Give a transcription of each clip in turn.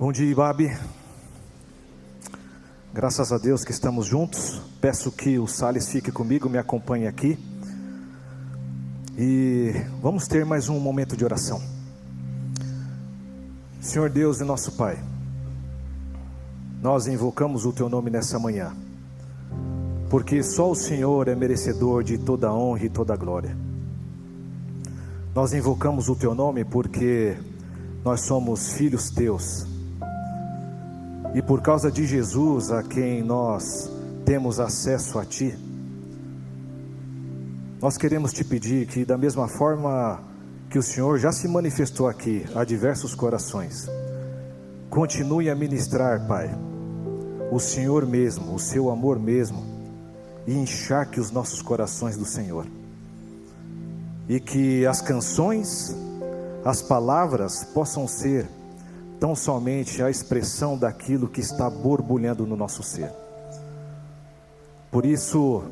Bom dia, Ibabe. Graças a Deus que estamos juntos. Peço que o Sales fique comigo, me acompanhe aqui. E vamos ter mais um momento de oração. Senhor Deus e nosso Pai, nós invocamos o Teu nome nessa manhã, porque só o Senhor é merecedor de toda honra e toda glória. Nós invocamos o Teu nome porque nós somos filhos Teus e por causa de Jesus, a quem nós temos acesso a Ti, nós queremos te pedir que, da mesma forma que o Senhor já se manifestou aqui a diversos corações, continue a ministrar, Pai, o Senhor mesmo, o Seu amor mesmo, e encharque os nossos corações do Senhor. E que as canções, as palavras possam ser tão somente a expressão daquilo que está borbulhando no nosso ser. Por isso,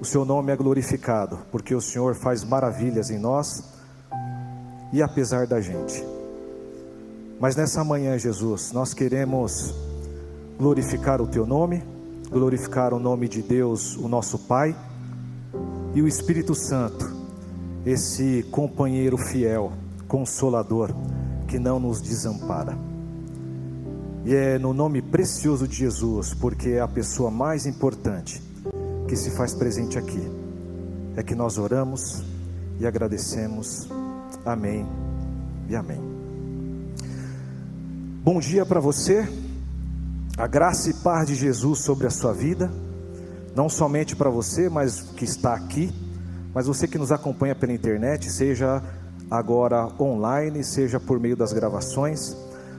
o seu nome é glorificado, porque o Senhor faz maravilhas em nós e apesar da gente. Mas nessa manhã, Jesus, nós queremos glorificar o teu nome, glorificar o nome de Deus, o nosso Pai, e o Espírito Santo, esse companheiro fiel, consolador, que não nos desampara. E é no nome precioso de Jesus, porque é a pessoa mais importante que se faz presente aqui, é que nós oramos e agradecemos. Amém e amém. Bom dia para você, a graça e paz de Jesus sobre a sua vida, não somente para você, mas que está aqui, mas você que nos acompanha pela internet, seja agora online, seja por meio das gravações.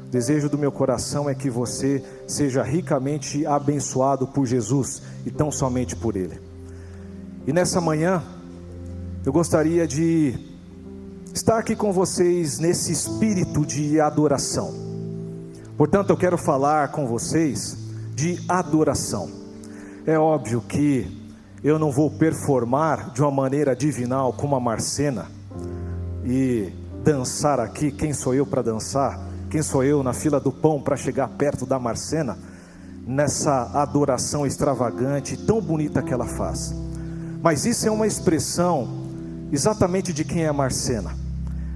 O desejo do meu coração é que você seja ricamente abençoado por Jesus e tão somente por Ele. E nessa manhã, eu gostaria de estar aqui com vocês nesse espírito de adoração. Portanto, eu quero falar com vocês de adoração. É óbvio que eu não vou performar de uma maneira divinal como a Marcena e dançar aqui. Quem sou eu para dançar? Quem sou eu na fila do pão para chegar perto da Marcena? Nessa adoração extravagante, tão bonita que ela faz. Mas isso é uma expressão exatamente de quem é a Marcena.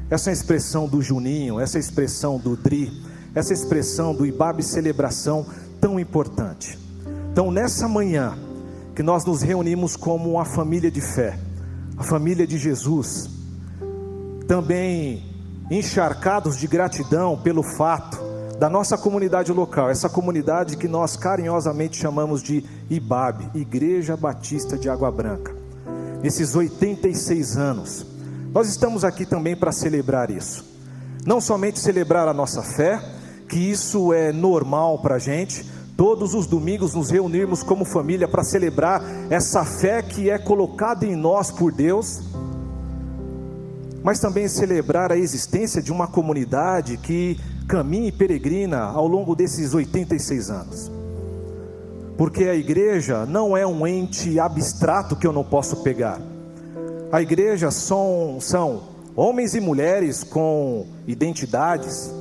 Essa é expressão do Juninho, essa é expressão do Dri, essa é expressão do Ibabe celebração tão importante. Então, nessa manhã, que nós nos reunimos como uma família de fé, a família de Jesus, também encharcados de gratidão pelo fato da nossa comunidade local, essa comunidade que nós carinhosamente chamamos de IBAB, Igreja Batista de Água Branca. Nesses 86 anos, nós estamos aqui também para celebrar isso. Não somente celebrar a nossa fé, que isso é normal para a gente, todos os domingos nos reunirmos como família para celebrar essa fé que é colocada em nós por Deus mas também celebrar a existência de uma comunidade que caminha e peregrina ao longo desses 86 anos. Porque a igreja não é um ente abstrato que eu não posso pegar. A igreja são, são homens e mulheres com identidades,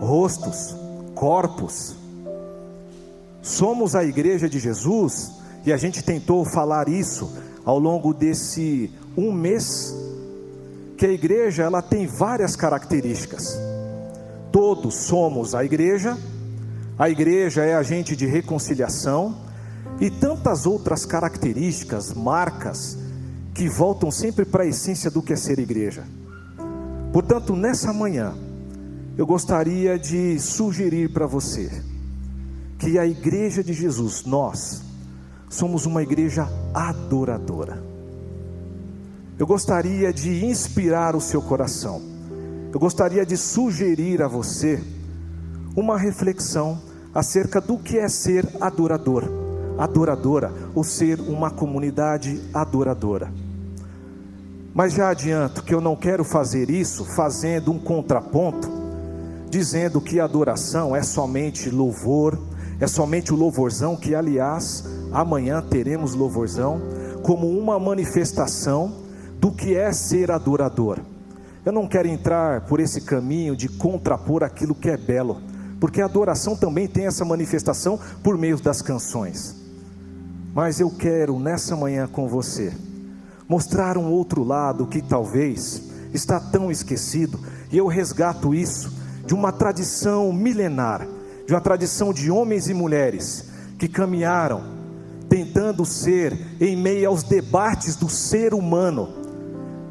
rostos, corpos. Somos a igreja de Jesus e a gente tentou falar isso ao longo desse um mês que a igreja ela tem várias características. Todos somos a igreja, a igreja é agente de reconciliação e tantas outras características, marcas que voltam sempre para a essência do que é ser igreja. Portanto, nessa manhã, eu gostaria de sugerir para você que a igreja de Jesus, nós, somos uma igreja adoradora. Eu gostaria de inspirar o seu coração. Eu gostaria de sugerir a você uma reflexão acerca do que é ser adorador, adoradora, ou ser uma comunidade adoradora. Mas já adianto que eu não quero fazer isso fazendo um contraponto, dizendo que adoração é somente louvor, é somente o louvorzão, que aliás, amanhã teremos louvorzão, como uma manifestação do que é ser adorador. Eu não quero entrar por esse caminho de contrapor aquilo que é belo, porque a adoração também tem essa manifestação por meio das canções. Mas eu quero nessa manhã com você mostrar um outro lado que talvez está tão esquecido, e eu resgato isso de uma tradição milenar, de uma tradição de homens e mulheres que caminharam tentando ser em meio aos debates do ser humano,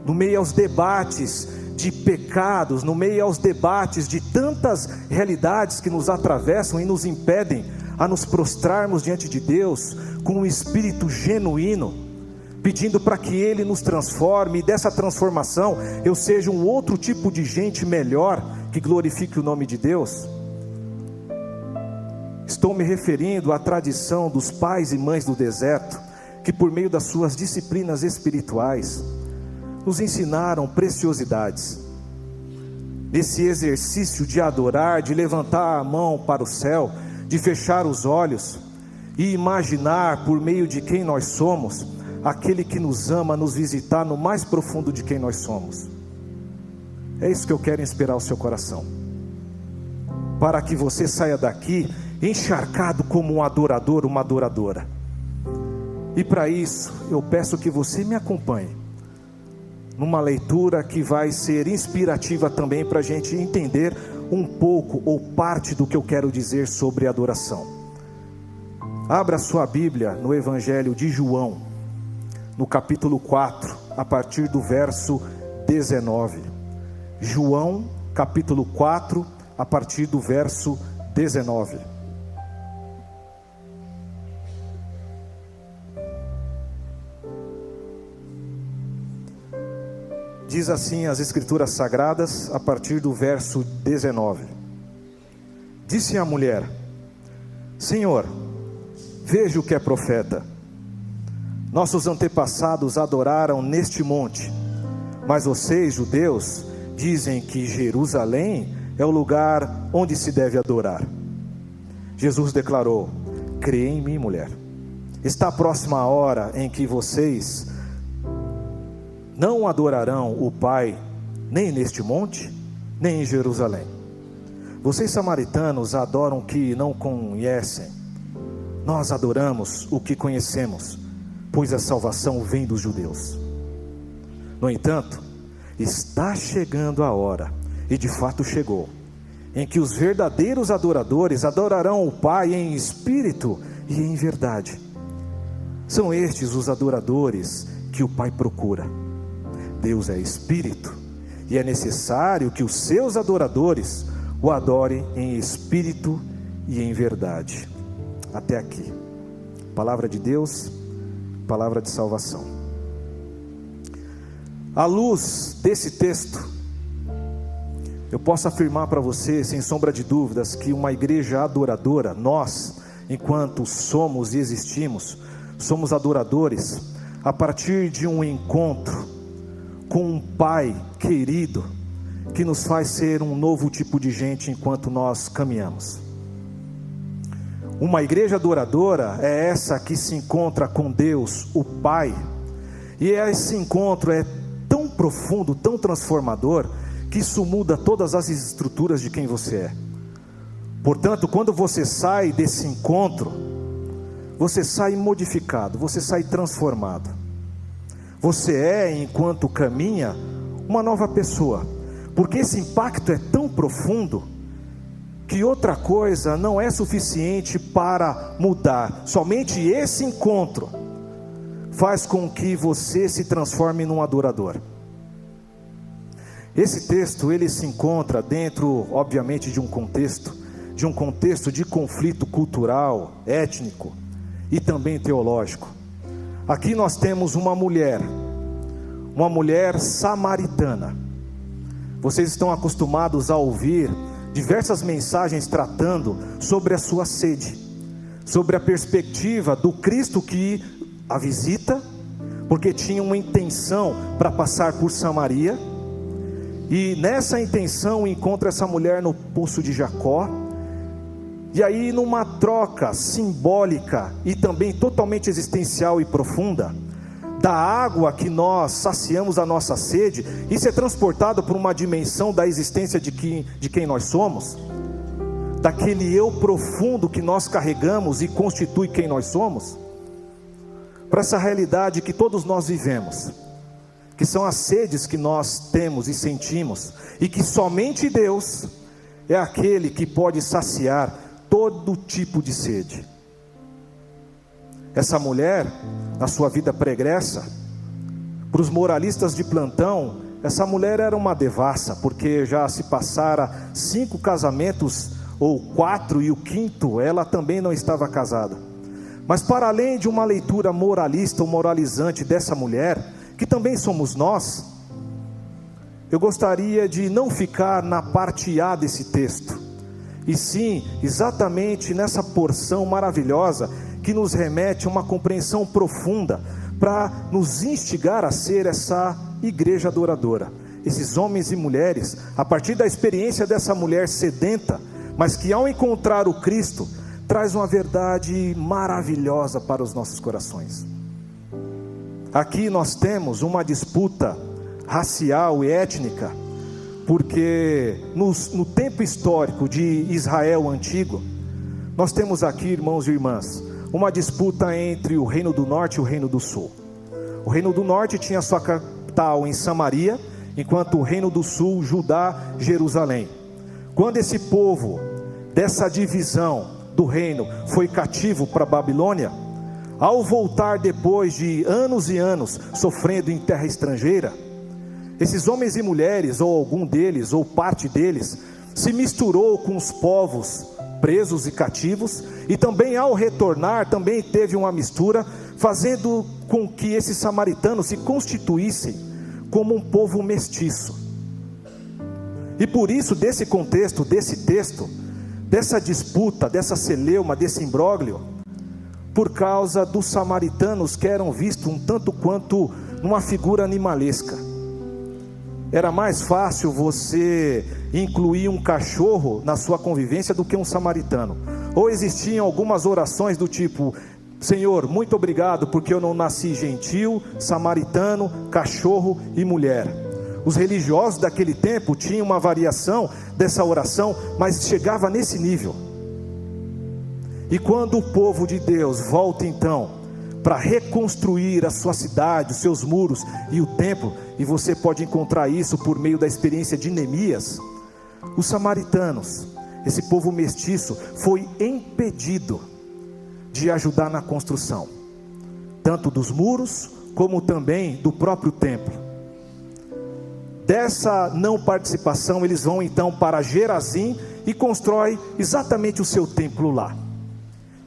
no meio aos debates de pecados, no meio aos debates de tantas realidades que nos atravessam e nos impedem a nos prostrarmos diante de Deus com um espírito genuíno, pedindo para que Ele nos transforme e dessa transformação eu seja um outro tipo de gente melhor que glorifique o nome de Deus. Estou me referindo à tradição dos pais e mães do deserto, que por meio das suas disciplinas espirituais, nos ensinaram preciosidades. Nesse exercício de adorar, de levantar a mão para o céu, de fechar os olhos e imaginar por meio de quem nós somos, aquele que nos ama nos visitar no mais profundo de quem nós somos. É isso que eu quero inspirar o seu coração. Para que você saia daqui encharcado como um adorador, uma adoradora. E para isso, eu peço que você me acompanhe numa leitura que vai ser inspirativa também para a gente entender um pouco ou parte do que eu quero dizer sobre adoração. Abra sua Bíblia no Evangelho de João, no capítulo 4, a partir do verso 19. João, capítulo 4, a partir do verso 19. Diz assim as Escrituras Sagradas, a partir do verso 19: Disse a mulher: Senhor, veja o que é profeta. Nossos antepassados adoraram neste monte, mas vocês, judeus, dizem que Jerusalém é o lugar onde se deve adorar. Jesus declarou: Crê em mim, mulher. Está próxima a hora em que vocês não adorarão o Pai nem neste monte, nem em Jerusalém. Vocês samaritanos adoram o que não conhecem. Nós adoramos o que conhecemos, pois a salvação vem dos judeus. No entanto, está chegando a hora, e de fato chegou, em que os verdadeiros adoradores adorarão o Pai em espírito e em verdade. São estes os adoradores que o Pai procura. Deus é espírito, e é necessário que os seus adoradores o adorem em espírito e em verdade. Até aqui. Palavra de Deus, palavra de salvação. À luz desse texto, eu posso afirmar para você, sem sombra de dúvidas, que uma igreja adoradora, nós, enquanto somos e existimos, somos adoradores a partir de um encontro com um Pai querido que nos faz ser um novo tipo de gente enquanto nós caminhamos. Uma igreja adoradora é essa que se encontra com Deus, o Pai, e esse encontro é tão profundo, tão transformador, que isso muda todas as estruturas de quem você é. Portanto, quando você sai desse encontro, você sai modificado, você sai transformado. Você é, enquanto caminha, uma nova pessoa, porque esse impacto é tão profundo que outra coisa não é suficiente para mudar, somente esse encontro faz com que você se transforme num adorador. Esse texto ele se encontra dentro, obviamente, de um contexto, de um contexto de conflito cultural, étnico e também teológico. Aqui nós temos uma mulher, uma mulher samaritana. Vocês estão acostumados a ouvir diversas mensagens tratando sobre a sua sede, sobre a perspectiva do Cristo que a visita, porque tinha uma intenção para passar por Samaria, e nessa intenção encontra essa mulher no poço de Jacó, e aí, numa troca simbólica e também totalmente existencial e profunda, da água que nós saciamos a nossa sede, isso é transportado por uma dimensão da existência de quem, de quem nós somos. daquele eu profundo que nós carregamos e constitui quem nós somos, para essa realidade que todos nós vivemos, que são as sedes que nós temos e sentimos, e que somente Deus é aquele que pode saciar todo tipo de sede. Essa mulher, na sua vida pregressa, para os moralistas de plantão, essa mulher era uma devassa, porque já se passara cinco casamentos, ou quatro, e o quinto, ela também não estava casada. Mas para além de uma leitura moralista ou moralizante dessa mulher, que também somos nós, eu gostaria de não ficar na parte A desse texto, e sim exatamente nessa porção maravilhosa que nos remete a uma compreensão profunda para nos instigar a ser essa igreja adoradora. Esses homens e mulheres, a partir da experiência dessa mulher sedenta, mas que ao encontrar o Cristo, traz uma verdade maravilhosa para os nossos corações. Aqui nós temos uma disputa racial e étnica, porque no, no tempo histórico de Israel antigo, nós temos aqui, irmãos e irmãs, uma disputa entre o Reino do Norte e o Reino do Sul. O Reino do Norte tinha sua capital em Samaria, enquanto o Reino do Sul, Judá, Jerusalém. Quando esse povo dessa divisão do reino foi cativo para Babilônia, ao voltar depois de anos e anos sofrendo em terra estrangeira, esses homens e mulheres, ou algum deles, ou parte deles, se misturou com os povos presos e cativos, e também ao retornar, também teve uma mistura, fazendo com que esses samaritanos se constituíssem como um povo mestiço. E por isso, desse contexto, desse texto, dessa disputa, dessa celeuma, desse imbróglio, por causa dos samaritanos que eram vistos um tanto quanto numa figura animalesca. Era mais fácil você incluir um cachorro na sua convivência do que um samaritano. Ou existiam algumas orações do tipo: Senhor, muito obrigado porque eu não nasci gentil, samaritano, cachorro e mulher. Os religiosos daquele tempo tinham uma variação dessa oração, mas chegava nesse nível. E quando o povo de Deus volta então para reconstruir a sua cidade, os seus muros e o templo, e você pode encontrar isso por meio da experiência de Neemias, os samaritanos, esse povo mestiço, foi impedido de ajudar na construção, tanto dos muros, como também do próprio templo. Dessa não participação, eles vão então para Gerazim e constrói exatamente o seu templo lá.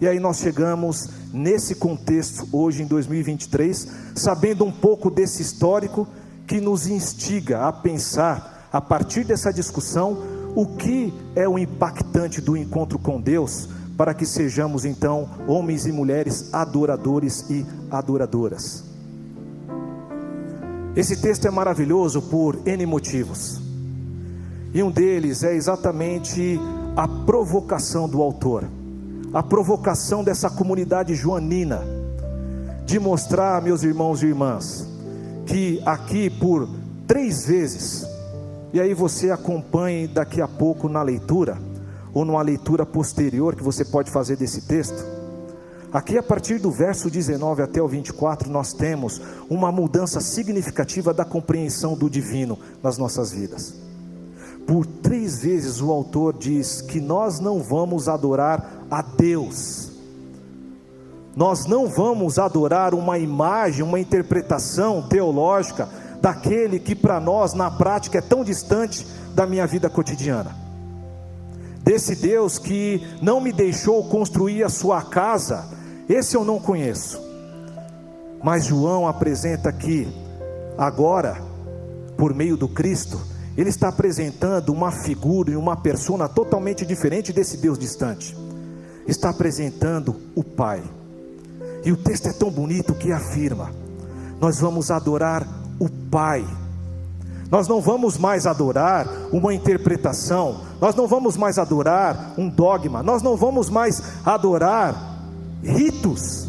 E aí nós chegamos nesse contexto hoje em 2023, sabendo um pouco desse histórico que nos instiga a pensar a partir dessa discussão o que é o impactante do encontro com Deus para que sejamos então homens e mulheres adoradores e adoradoras. Esse texto é maravilhoso por N motivos. E um deles é exatamente a provocação do autor a provocação dessa comunidade joanina de mostrar, meus irmãos e irmãs, que aqui por três vezes, e aí você acompanhe daqui a pouco na leitura, ou numa leitura posterior que você pode fazer desse texto. Aqui, a partir do verso 19 até o 24, nós temos uma mudança significativa da compreensão do divino nas nossas vidas. Por três vezes o autor diz que nós não vamos adorar a Deus. Nós não vamos adorar uma imagem, uma interpretação teológica daquele que para nós na prática é tão distante da minha vida cotidiana. Desse Deus que não me deixou construir a sua casa, esse eu não conheço. Mas João apresenta aqui, agora, por meio do Cristo, ele está apresentando uma figura e uma persona totalmente diferente desse Deus distante está apresentando o Pai. E o texto é tão bonito que afirma: nós vamos adorar o Pai. Nós não vamos mais adorar uma interpretação, nós não vamos mais adorar um dogma, nós não vamos mais adorar ritos.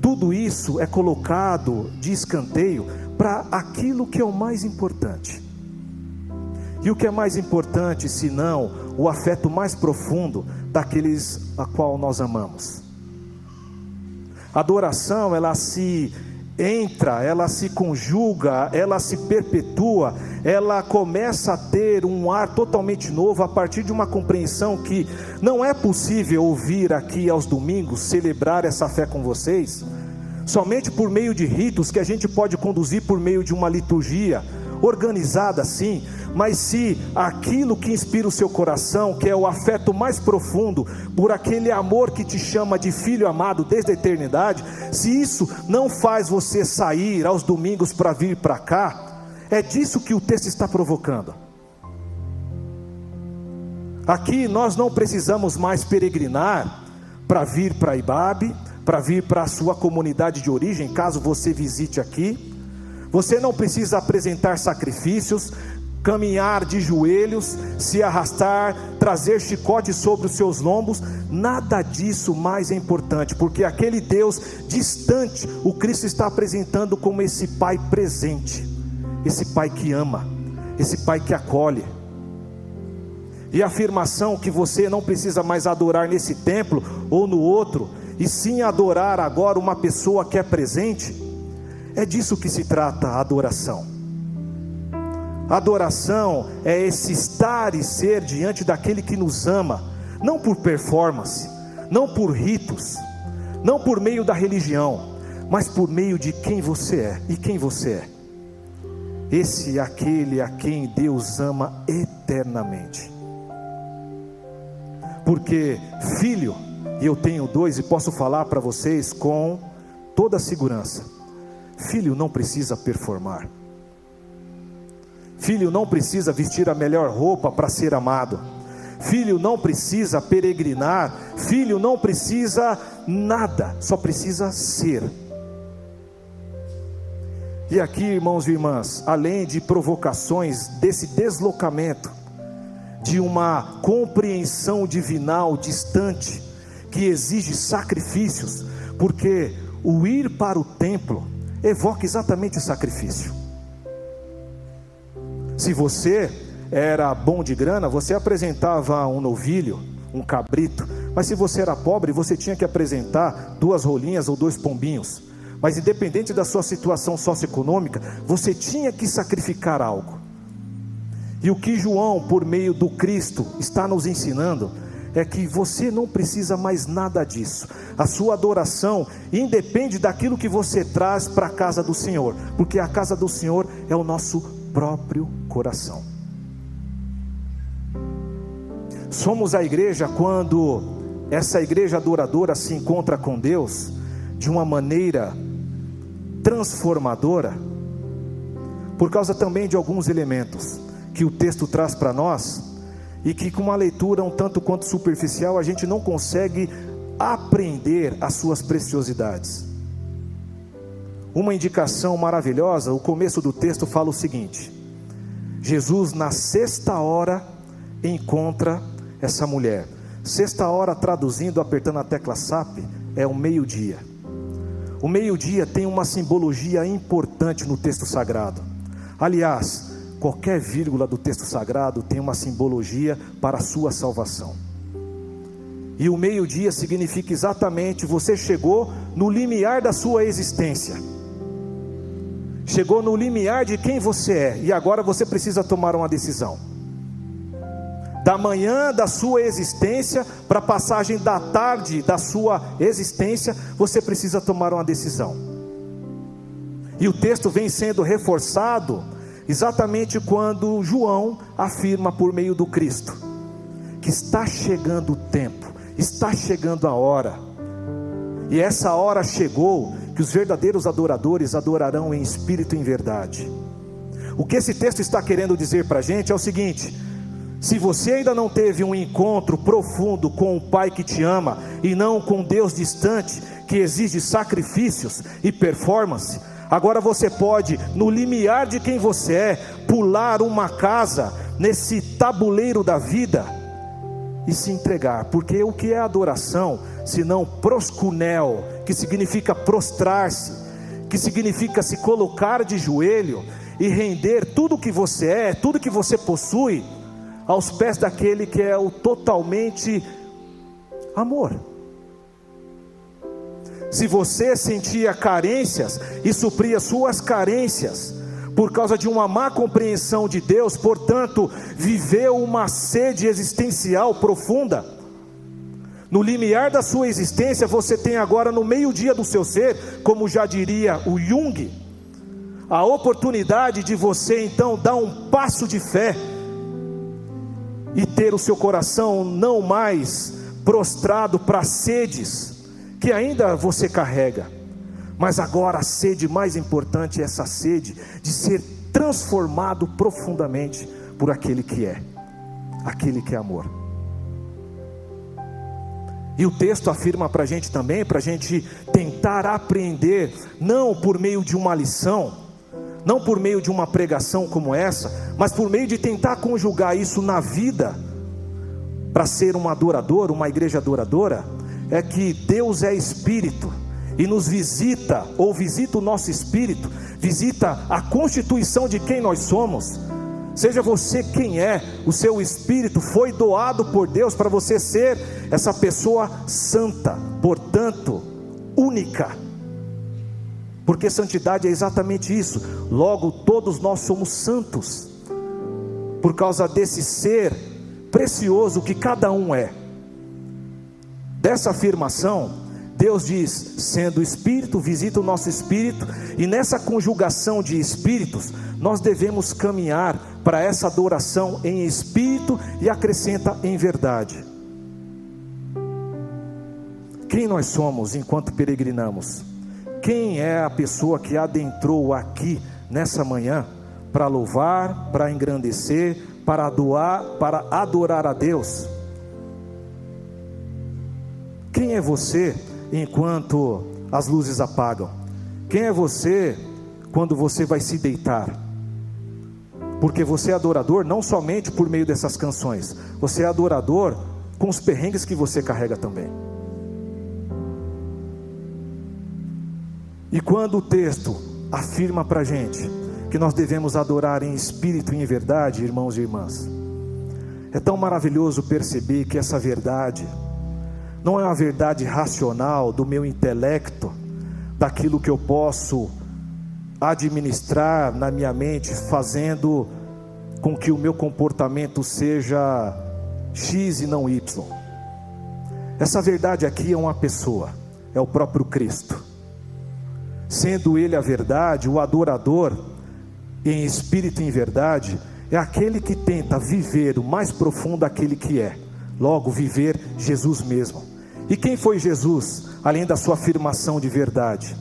Tudo isso é colocado de escanteio para aquilo que é o mais importante. E o que é mais importante, senão o afeto mais profundo daqueles a qual nós amamos? A adoração, ela se entra, ela se conjuga, ela se perpetua, ela começa a ter um ar totalmente novo a partir de uma compreensão que não é possível ouvir aqui aos domingos, celebrar essa fé com vocês, somente por meio de ritos que a gente pode conduzir por meio de uma liturgia organizada assim, mas se aquilo que inspira o seu coração, que é o afeto mais profundo por aquele amor que te chama de filho amado desde a eternidade, se isso não faz você sair aos domingos para vir para cá, é disso que o texto está provocando. Aqui nós não precisamos mais peregrinar para vir para Ibabe, para vir para a sua comunidade de origem, caso você visite aqui. Você não precisa apresentar sacrifícios, caminhar de joelhos, se arrastar, trazer chicote sobre os seus lombos, nada disso mais é importante, porque aquele Deus distante, o Cristo está apresentando como esse Pai presente, esse Pai que ama, esse Pai que acolhe. E a afirmação que você não precisa mais adorar nesse templo ou no outro, e sim adorar agora uma pessoa que é presente, é disso que se trata a adoração. Adoração é esse estar e ser diante daquele que nos ama, não por performance, não por ritos, não por meio da religião, mas por meio de quem você é e quem você é. Esse é aquele a quem Deus ama eternamente. Porque, filho, eu tenho dois e posso falar para vocês com toda segurança: filho não precisa performar. Filho não precisa vestir a melhor roupa para ser amado. Filho não precisa peregrinar. Filho não precisa nada, só precisa ser. E aqui, irmãos e irmãs, além de provocações desse deslocamento, de uma compreensão divinal distante, que exige sacrifícios, porque o ir para o templo evoca exatamente o sacrifício. Se você era bom de grana, você apresentava um novilho, um cabrito. Mas se você era pobre, você tinha que apresentar duas rolinhas ou dois pombinhos. Mas independente da sua situação socioeconômica, você tinha que sacrificar algo. E o que João, por meio do Cristo, está nos ensinando é que você não precisa mais nada disso. A sua adoração independe daquilo que você traz para a casa do Senhor, porque a casa do Senhor é o nosso próprio coração. Somos a igreja quando essa igreja adoradora se encontra com Deus de uma maneira transformadora, por causa também de alguns elementos que o texto traz para nós e que com uma leitura um tanto quanto superficial a gente não consegue aprender as suas preciosidades. Uma indicação maravilhosa, o começo do texto fala o seguinte: Jesus, na sexta hora, encontra essa mulher. Sexta hora, traduzindo, apertando a tecla SAP, é o meio-dia. O meio-dia tem uma simbologia importante no texto sagrado. Aliás, qualquer vírgula do texto sagrado tem uma simbologia para a sua salvação. E o meio-dia significa exatamente você chegou no limiar da sua existência chegou no limiar de quem você é, e agora você precisa tomar uma decisão. Da manhã da sua existência para a passagem da tarde da sua existência, você precisa tomar uma decisão. E o texto vem sendo reforçado exatamente quando João afirma por meio do Cristo que está chegando o tempo, está chegando a hora. E essa hora chegou que os verdadeiros adoradores adorarão em espírito e em verdade. O que esse texto está querendo dizer para a gente é o seguinte: se você ainda não teve um encontro profundo com o Pai que te ama e não com Deus distante, que exige sacrifícios e performance, agora você pode, no limiar de quem você é, pular uma casa nesse tabuleiro da vida e se entregar, porque o que é adoração, senão proscunel, que significa prostrar-se, que significa se colocar de joelho, e render tudo que você é, tudo que você possui, aos pés daquele que é o totalmente amor. Se você sentia carências e supria suas carências, por causa de uma má compreensão de Deus, portanto, viveu uma sede existencial profunda. No limiar da sua existência, você tem agora no meio-dia do seu ser, como já diria o Jung, a oportunidade de você então dar um passo de fé e ter o seu coração não mais prostrado para sedes que ainda você carrega, mas agora a sede mais importante é essa sede de ser transformado profundamente por aquele que é, aquele que é amor. E o texto afirma para a gente também, para a gente tentar aprender, não por meio de uma lição, não por meio de uma pregação como essa, mas por meio de tentar conjugar isso na vida, para ser um adorador, uma igreja adoradora, é que Deus é espírito e nos visita, ou visita o nosso espírito, visita a constituição de quem nós somos. Seja você quem é, o seu espírito foi doado por Deus para você ser essa pessoa santa, portanto, única. Porque santidade é exatamente isso. Logo, todos nós somos santos, por causa desse ser precioso que cada um é. Dessa afirmação, Deus diz: sendo espírito, visita o nosso espírito, e nessa conjugação de espíritos, nós devemos caminhar para essa adoração em espírito e acrescenta em verdade. Quem nós somos enquanto peregrinamos? Quem é a pessoa que adentrou aqui nessa manhã para louvar, para engrandecer, para adorar, para adorar a Deus? Quem é você enquanto as luzes apagam? Quem é você quando você vai se deitar? Porque você é adorador não somente por meio dessas canções, você é adorador com os perrengues que você carrega também. E quando o texto afirma para a gente que nós devemos adorar em espírito e em verdade, irmãos e irmãs, é tão maravilhoso perceber que essa verdade, não é uma verdade racional do meu intelecto, daquilo que eu posso administrar na minha mente, fazendo com que o meu comportamento seja X e não Y. Essa verdade aqui é uma pessoa, é o próprio Cristo. Sendo Ele a verdade, o adorador, em espírito e em verdade, é aquele que tenta viver o mais profundo aquele que é, logo, viver Jesus mesmo. E quem foi Jesus, além da sua afirmação de verdade?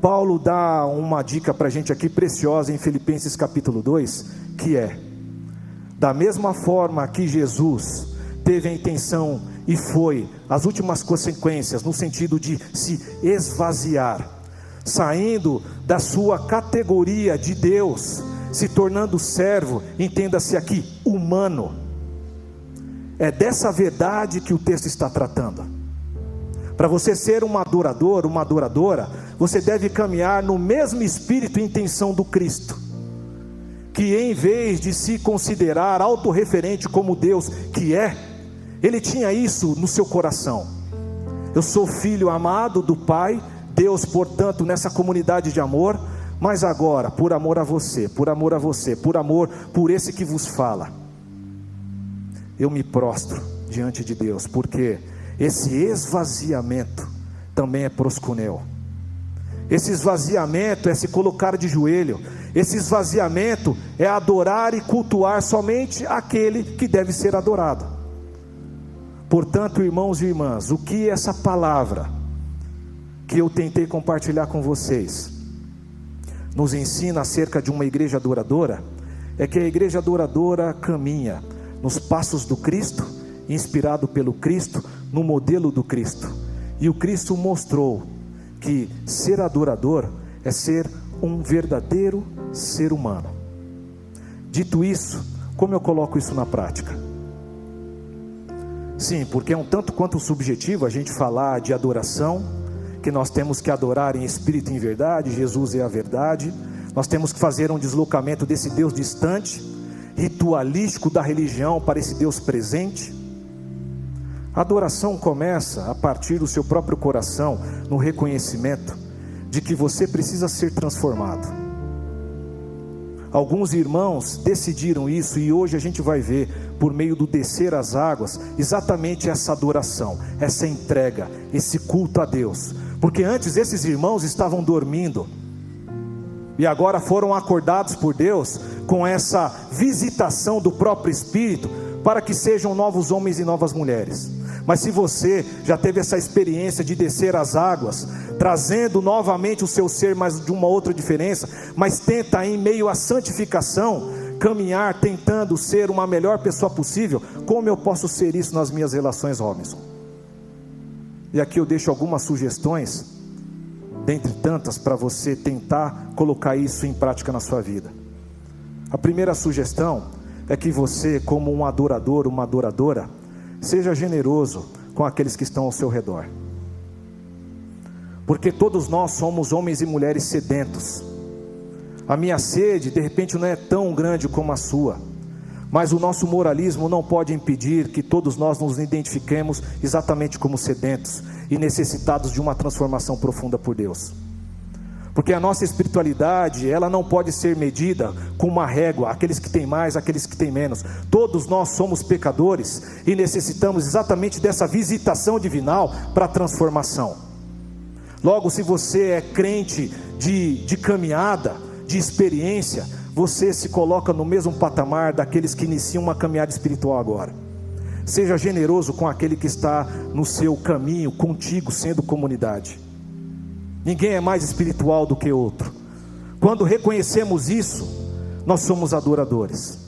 Paulo dá uma dica para a gente aqui preciosa em Filipenses capítulo 2, que é: da mesma forma que Jesus teve a intenção e foi as últimas consequências, no sentido de se esvaziar, saindo da sua categoria de Deus, se tornando servo, entenda-se aqui, humano. É dessa verdade que o texto está tratando. Para você ser um adorador, uma adoradora, você deve caminhar no mesmo espírito e intenção do Cristo. Que em vez de se considerar autorreferente como Deus que é, ele tinha isso no seu coração. Eu sou filho amado do Pai, Deus, portanto, nessa comunidade de amor, mas agora, por amor a você, por amor a você, por amor por esse que vos fala, eu me prostro diante de Deus, porque esse esvaziamento também é proscuneu. Esse esvaziamento é se colocar de joelho. Esse esvaziamento é adorar e cultuar somente aquele que deve ser adorado. Portanto, irmãos e irmãs, o que essa palavra que eu tentei compartilhar com vocês nos ensina acerca de uma igreja adoradora é que a igreja adoradora caminha nos passos do Cristo, inspirado pelo Cristo, no modelo do Cristo. E o Cristo mostrou que ser adorador é ser um verdadeiro ser humano. Dito isso, como eu coloco isso na prática? Sim, porque é um tanto quanto subjetivo a gente falar de adoração, que nós temos que adorar em espírito e em verdade, Jesus é a verdade. Nós temos que fazer um deslocamento desse Deus distante, ritualístico da religião, para esse Deus presente. A adoração começa a partir do seu próprio coração, no reconhecimento de que você precisa ser transformado. Alguns irmãos decidiram isso e hoje a gente vai ver, por meio do descer as águas, exatamente essa adoração, essa entrega, esse culto a Deus. Porque antes esses irmãos estavam dormindo e agora foram acordados por Deus com essa visitação do próprio Espírito para que sejam novos homens e novas mulheres. Mas se você já teve essa experiência de descer as águas, trazendo novamente o seu ser, mas de uma outra diferença, mas tenta em meio à santificação, caminhar tentando ser uma melhor pessoa possível, como eu posso ser isso nas minhas relações, Robinson? E aqui eu deixo algumas sugestões, dentre tantas, para você tentar colocar isso em prática na sua vida. A primeira sugestão é que você, como um adorador, uma adoradora, Seja generoso com aqueles que estão ao seu redor. Porque todos nós somos homens e mulheres sedentos. A minha sede, de repente, não é tão grande como a sua. Mas o nosso moralismo não pode impedir que todos nós nos identifiquemos exatamente como sedentos e necessitados de uma transformação profunda por Deus. Porque a nossa espiritualidade, ela não pode ser medida com uma régua, aqueles que têm mais, aqueles que têm menos. Todos nós somos pecadores e necessitamos exatamente dessa visitação divinal para a transformação. Logo, se você é crente de, de caminhada, de experiência, você se coloca no mesmo patamar daqueles que iniciam uma caminhada espiritual agora. Seja generoso com aquele que está no seu caminho, contigo, sendo comunidade. Ninguém é mais espiritual do que outro. Quando reconhecemos isso, nós somos adoradores.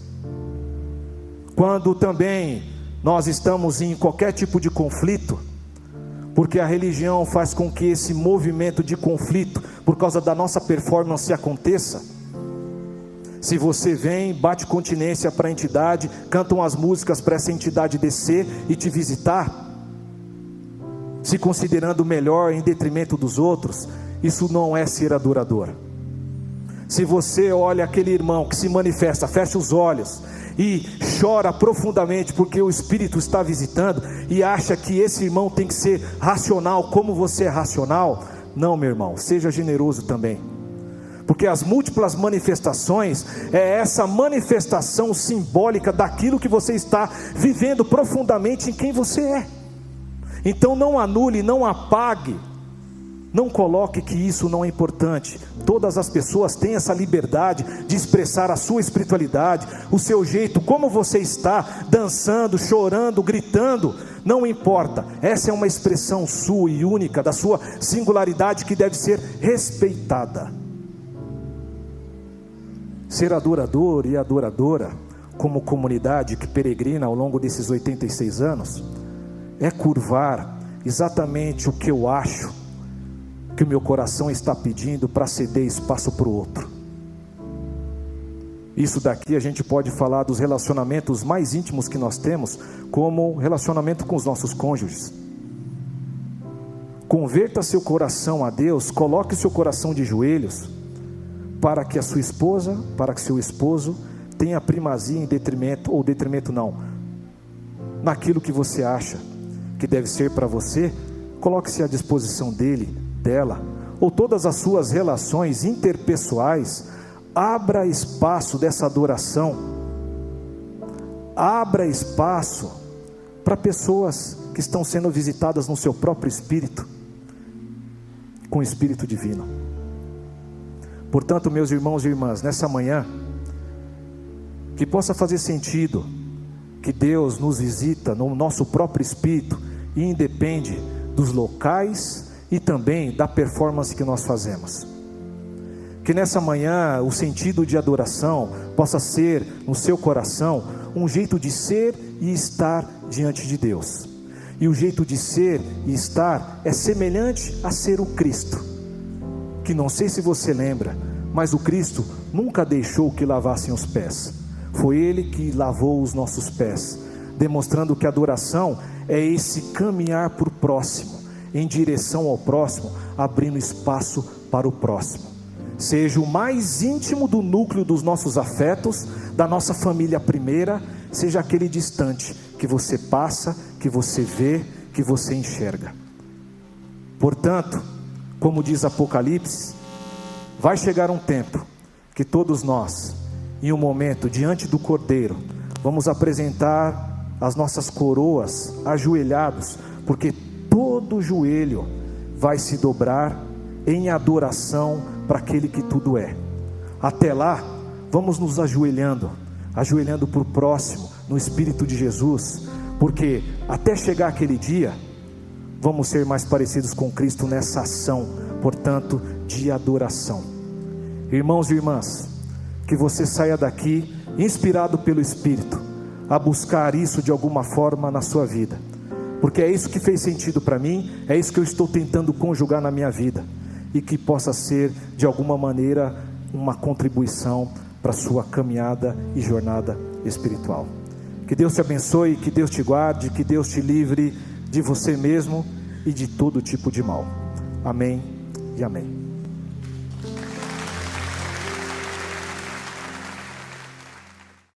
Quando também nós estamos em qualquer tipo de conflito, porque a religião faz com que esse movimento de conflito, por causa da nossa performance, aconteça. Se você vem, bate continência para a entidade, cantam as músicas para essa entidade descer e te visitar, se considerando melhor em detrimento dos outros, isso não é ser adorador. Se você olha aquele irmão que se manifesta, fecha os olhos e chora profundamente porque o Espírito está visitando e acha que esse irmão tem que ser racional como você é racional, não, meu irmão, seja generoso também. Porque as múltiplas manifestações é essa manifestação simbólica daquilo que você está vivendo profundamente em quem você é. Então não anule, não apague, não coloque que isso não é importante. Todas as pessoas têm essa liberdade de expressar a sua espiritualidade, o seu jeito, como você está, dançando, chorando, gritando, não importa. Essa é uma expressão sua e única, da sua singularidade que deve ser respeitada. Ser adorador e adoradora, como comunidade que peregrina ao longo desses 86 anos, é curvar exatamente o que eu acho que o meu coração está pedindo para ceder espaço para o outro. Isso daqui a gente pode falar dos relacionamentos mais íntimos que nós temos, como relacionamento com os nossos cônjuges. Converta seu coração a Deus, coloque seu coração de joelhos, para que a sua esposa, para que seu esposo tenha primazia em detrimento, ou detrimento não, naquilo que você acha que deve ser para você, coloque-se à disposição dele, dela, ou todas as suas relações interpessoais, abra espaço dessa adoração, abra espaço para pessoas que estão sendo visitadas no seu próprio espírito, com o espírito divino. Portanto, meus irmãos e irmãs, nessa manhã, que possa fazer sentido que Deus nos visita no nosso próprio espírito e independe dos locais e também da performance que nós fazemos. Que nessa manhã o sentido de adoração possa ser no seu coração um jeito de ser e estar diante de Deus. E o jeito de ser e estar é semelhante a ser o Cristo. Que não sei se você lembra, mas o Cristo nunca deixou que lavassem os pés foi Ele que lavou os nossos pés, demonstrando que adoração é esse caminhar o próximo, em direção ao próximo, abrindo espaço para o próximo. seja o mais íntimo do núcleo dos nossos afetos, da nossa família primeira, seja aquele distante que você passa, que você vê, que você enxerga. Portanto, como diz Apocalipse, vai chegar um tempo que todos nós, em um momento diante do Cordeiro, vamos apresentar as nossas coroas ajoelhados, porque todo joelho vai se dobrar em adoração para aquele que tudo é. Até lá, vamos nos ajoelhando, ajoelhando para o próximo, no Espírito de Jesus, porque até chegar aquele dia, vamos ser mais parecidos com Cristo nessa ação, portanto, de adoração. Irmãos e irmãs, que você saia daqui inspirado pelo Espírito a buscar isso de alguma forma na sua vida, porque é isso que fez sentido para mim, é isso que eu estou tentando conjugar na minha vida e que possa ser de alguma maneira uma contribuição para a sua caminhada e jornada espiritual. Que Deus te abençoe, que Deus te guarde, que Deus te livre de você mesmo e de todo tipo de mal. Amém e amém.